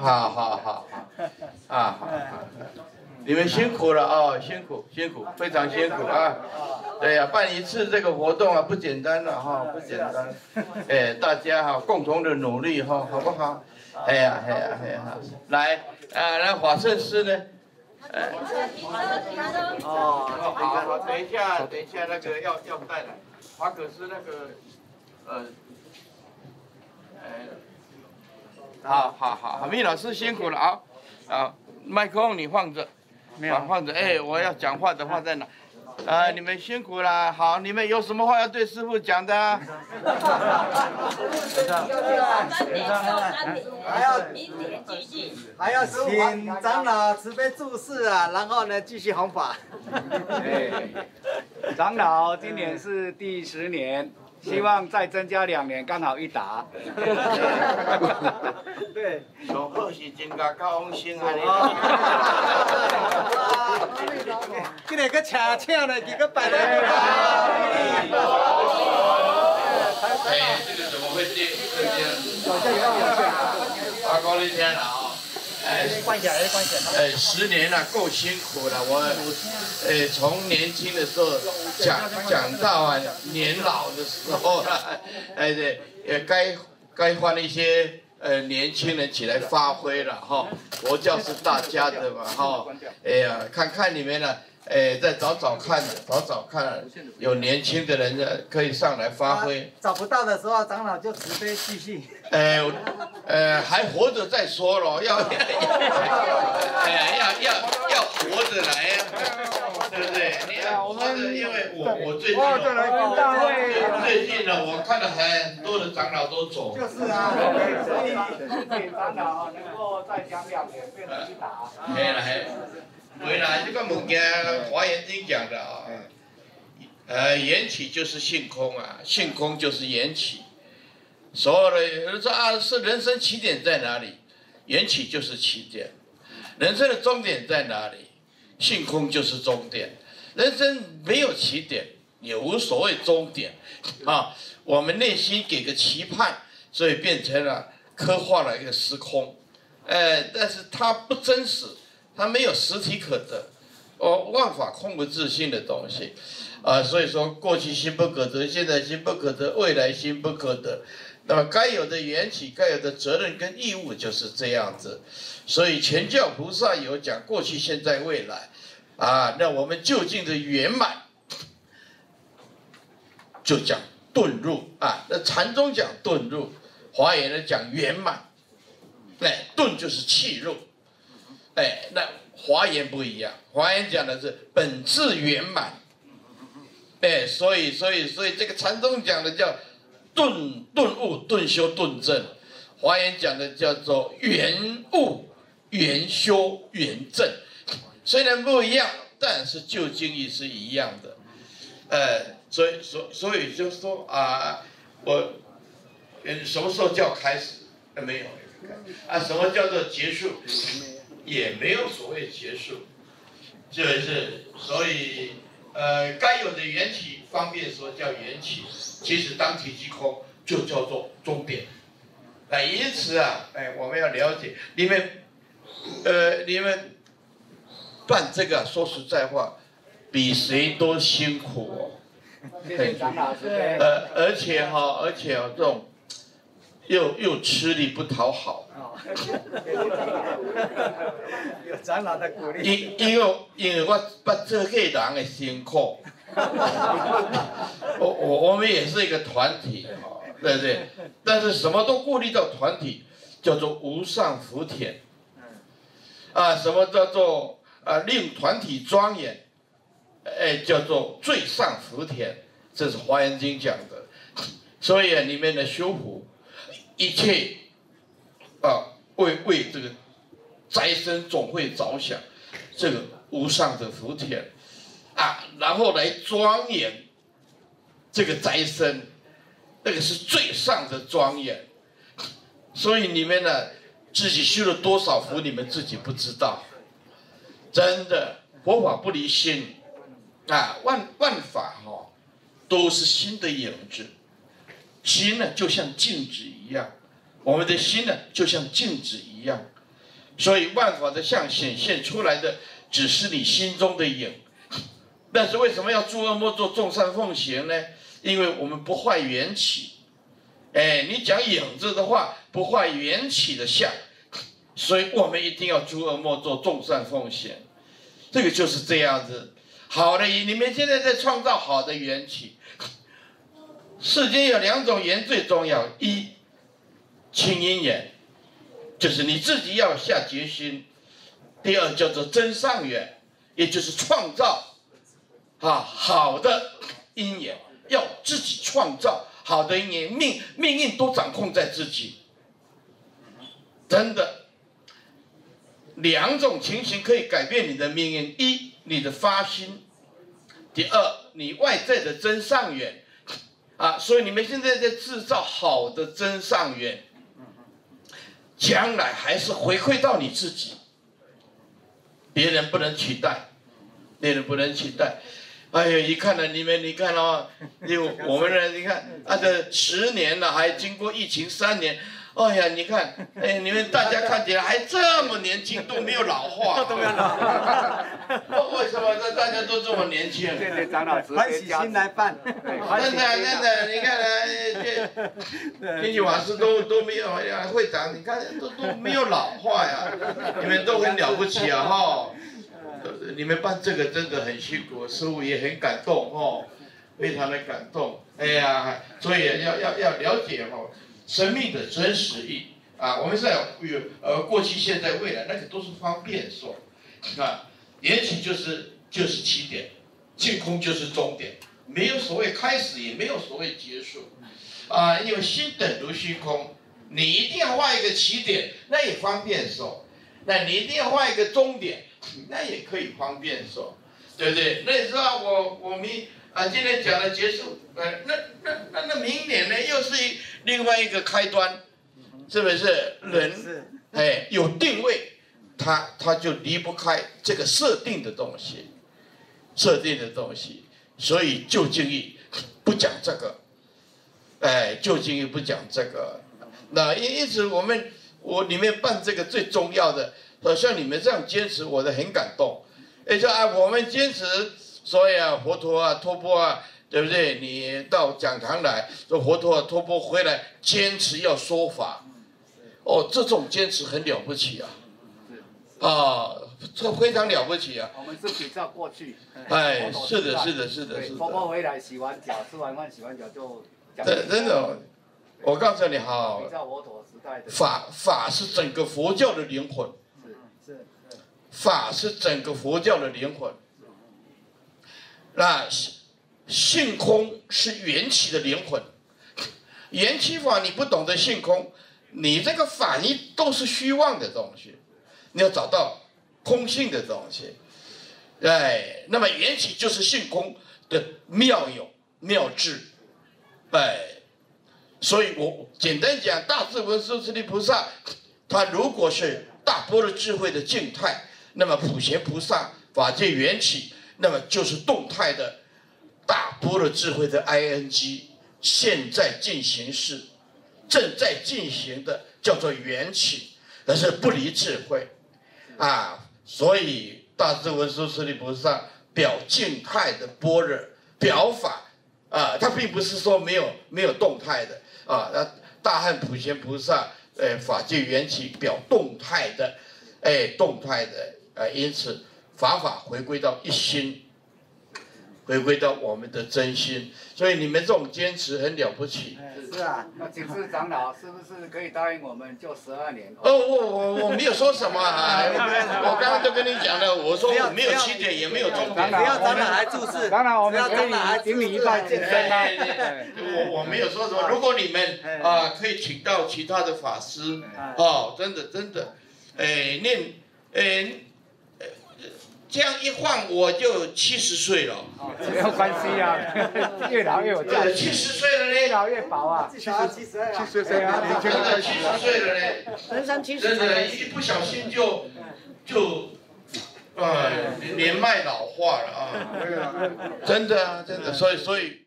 好好好，啊好，你们辛苦了哦，辛苦辛苦，非常辛苦啊。对呀、办一次这个活动啊，不简单了哈，不简单。哎，大家哈，共同的努力哈，好不好？哎呀哎呀哎呀，来啊，来法胜师呢？哦，好，好等一下，等一下那个要要带来，华可师那个，呃，哎。好好好，米老师辛苦了啊！啊，麦克风你放着，没有放着。哎，我要讲话的话在哪？啊，你们辛苦了。好，你们有什么话要对师傅讲的？还要还要请长老慈悲注视啊，然后呢继续弘法。长老今年是第十年。希望再增加两年，刚好一打。对。上好是增加高薪啊！今日个车请了几个百来。哎，这个怎么会这样？阿公你听哎，哎，十年了，够辛苦了。我，哎，从年轻的时候讲讲到啊年老的时候了，哎对，也该该换一些呃年轻人起来发挥了哈。佛教是大家的嘛哈。哎呀，看看你们了。哎，再找找看，找找看，有年轻的人可以上来发挥。找不到的时候，长老就慈悲继续。哎，呃，还活着再说咯，要 哎，要要要活着来呀，对不对？你看，我们因为我我最近，最近呢，我看了很多的长老都走。就是啊，所以请长老能够再讲两年，变成一打。没了，还。对啦，这个物件华严经讲的啊，呃，缘起就是性空啊，性空就是缘起。所有的有人说啊，是人生起点在哪里？缘起就是起点。人生的终点在哪里？性空就是终点。人生没有起点，也无所谓终点啊。我们内心给个期盼，所以变成了刻画了一个时空，呃，但是它不真实。它没有实体可得，哦，万法空不自性的东西，啊，所以说过去心不可得，现在心不可得，未来心不可得，那么该有的缘起，该有的责任跟义务就是这样子，所以全教菩萨有讲过去、现在、未来，啊，那我们究竟的圆满，就讲顿入。啊，那禅宗讲顿入，华严的讲圆满，哎，顿就是契入。哎，那华严不一样，华严讲的是本自圆满。哎，所以所以所以这个禅宗讲的叫顿顿悟、顿修、顿证，华严讲的叫做圆悟、圆修、圆证。虽然不一样，但是究竟也是一样的。呃，所以所所以就说啊，我嗯，什么时候叫开始？呃，没有啊，什么叫做结束？也没有所谓结束，就是所以，呃，该有的缘起，方便说叫缘起，其实当体即空就叫做终点。那因此啊，哎，我们要了解，你们，呃，你们办这个，说实在话，比谁都辛苦哦。谢谢张老师。呃，而且哈，而且这种又又吃力不讨好。有长老的鼓励。因因为因为我不做个人的辛苦，我我我们也是一个团体，对不对？但是什么都顾虑到团体，叫做无上福田。啊，什么叫做啊令团体庄严？哎，叫做最上福田，这是华严经讲的。所以，里面的修福，一切啊。为为这个灾生总会着想，这个无上的福田啊，然后来庄严这个灾生，那个是最上的庄严。所以你们呢，自己修了多少福，你们自己不知道。真的，佛法不离心啊，万万法哈、哦，都是心的影子。心呢，就像镜子一样。我们的心呢，就像镜子一样，所以万法的相显现出来的只是你心中的影。但是为什么要诸恶莫作，众善奉行呢？因为我们不坏缘起。哎，你讲影子的话，不坏缘起的相，所以我们一定要诸恶莫作，众善奉行。这个就是这样子。好的，你们现在在创造好的缘起。世间有两种缘最重要：一，清音缘，就是你自己要下决心；第二叫做增上缘，也就是创造啊好的因缘，要自己创造好的因缘，命命运都掌控在自己。真的，两种情形可以改变你的命运：一，你的发心；第二，你外在的增上缘。啊，所以你们现在在制造好的增上缘，将来还是回馈到你自己，别人不能取代，别人不能取代。哎呀，一看呢，你们你看哦，有 我们呢，你看啊，这十年了，还经过疫情三年。哎呀，你看，哎，你们大家看起来还这么年轻，都没有老化。都没有老化。为什么这大家都这么年轻？谢谢张老师。欢喜心来办。真的真的，你看呢，这经济法师都都没有呀，会长，你看都都没有老化呀，你们都很了不起啊哈！你们办这个真的很辛苦，师傅也很感动哦，非常的感动。哎呀，所以要要要了解哦。生命的真实意啊，我们在有呃过去、现在、未来，那个都是方便说。啊，缘起就是就是起点，净空就是终点，没有所谓开始，也没有所谓结束。啊，因为心等如虚空，你一定要画一个起点，那也方便说。那你一定要画一个终点，那也可以方便说，对不对？那你知道我我们啊，今天讲的结束，呃，那那那那明年呢，又是一。另外一个开端，是不是人？哎，有定位，他他就离不开这个设定的东西，设定的东西。所以旧经义不讲这个，哎，旧经义不讲这个。那因因此我们我里面办这个最重要的，像你们这样坚持，我都很感动。哎，说啊，我们坚持，所以啊，佛陀啊，托钵啊。对不对？你到讲堂来，说佛陀托钵回来，坚持要说法，哦，这种坚持很了不起啊，啊，这非常了不起啊。我们是比较过去。哎，是的，是的，是的，是的。托钵回来洗完脚，吃完饭洗完脚就。真真的，我告诉你哈。比较佛陀时代的。法法是整个佛教的灵魂。法是整个佛教的灵魂。那是。性空是缘起的灵魂，缘起法你不懂得性空，你这个法你都是虚妄的东西，你要找到空性的东西，哎，那么缘起就是性空的妙有妙智，哎，所以我简单讲，大智文殊师利菩萨，他如果是大般若智慧的静态，那么普贤菩萨法界缘起，那么就是动态的。大波若智慧的 ing，现在进行式，正在进行的叫做缘起，但是不离智慧，啊，所以大智文殊师利菩萨表静态的般若表法，啊，他并不是说没有没有动态的，啊，那大汉普贤菩萨，呃，法界缘起表动态的，哎，动态的，呃，因此法法回归到一心。回归到我们的真心，所以你们这种坚持很了不起。是啊，那请示长老，是不是可以答应我们就十二年？哦，我我我没有说什么啊，我刚刚就跟你讲了，我说我没有起点，也没有终点。不要长老来注释，长老我们给你给你一块金身啊。我我没有说什么，如果你们啊可以请到其他的法师，哦，真的真的，哎念哎。这样一晃，我就七十岁了。哦，没有关系啊，越老越有价值。七十岁了嘞，越老越薄啊。七十七十岁啊，七十岁啊，真的七十岁了嘞。人生七十。真的，一不小心就就，呃，年迈老化了啊。真的啊，真的，所以所以。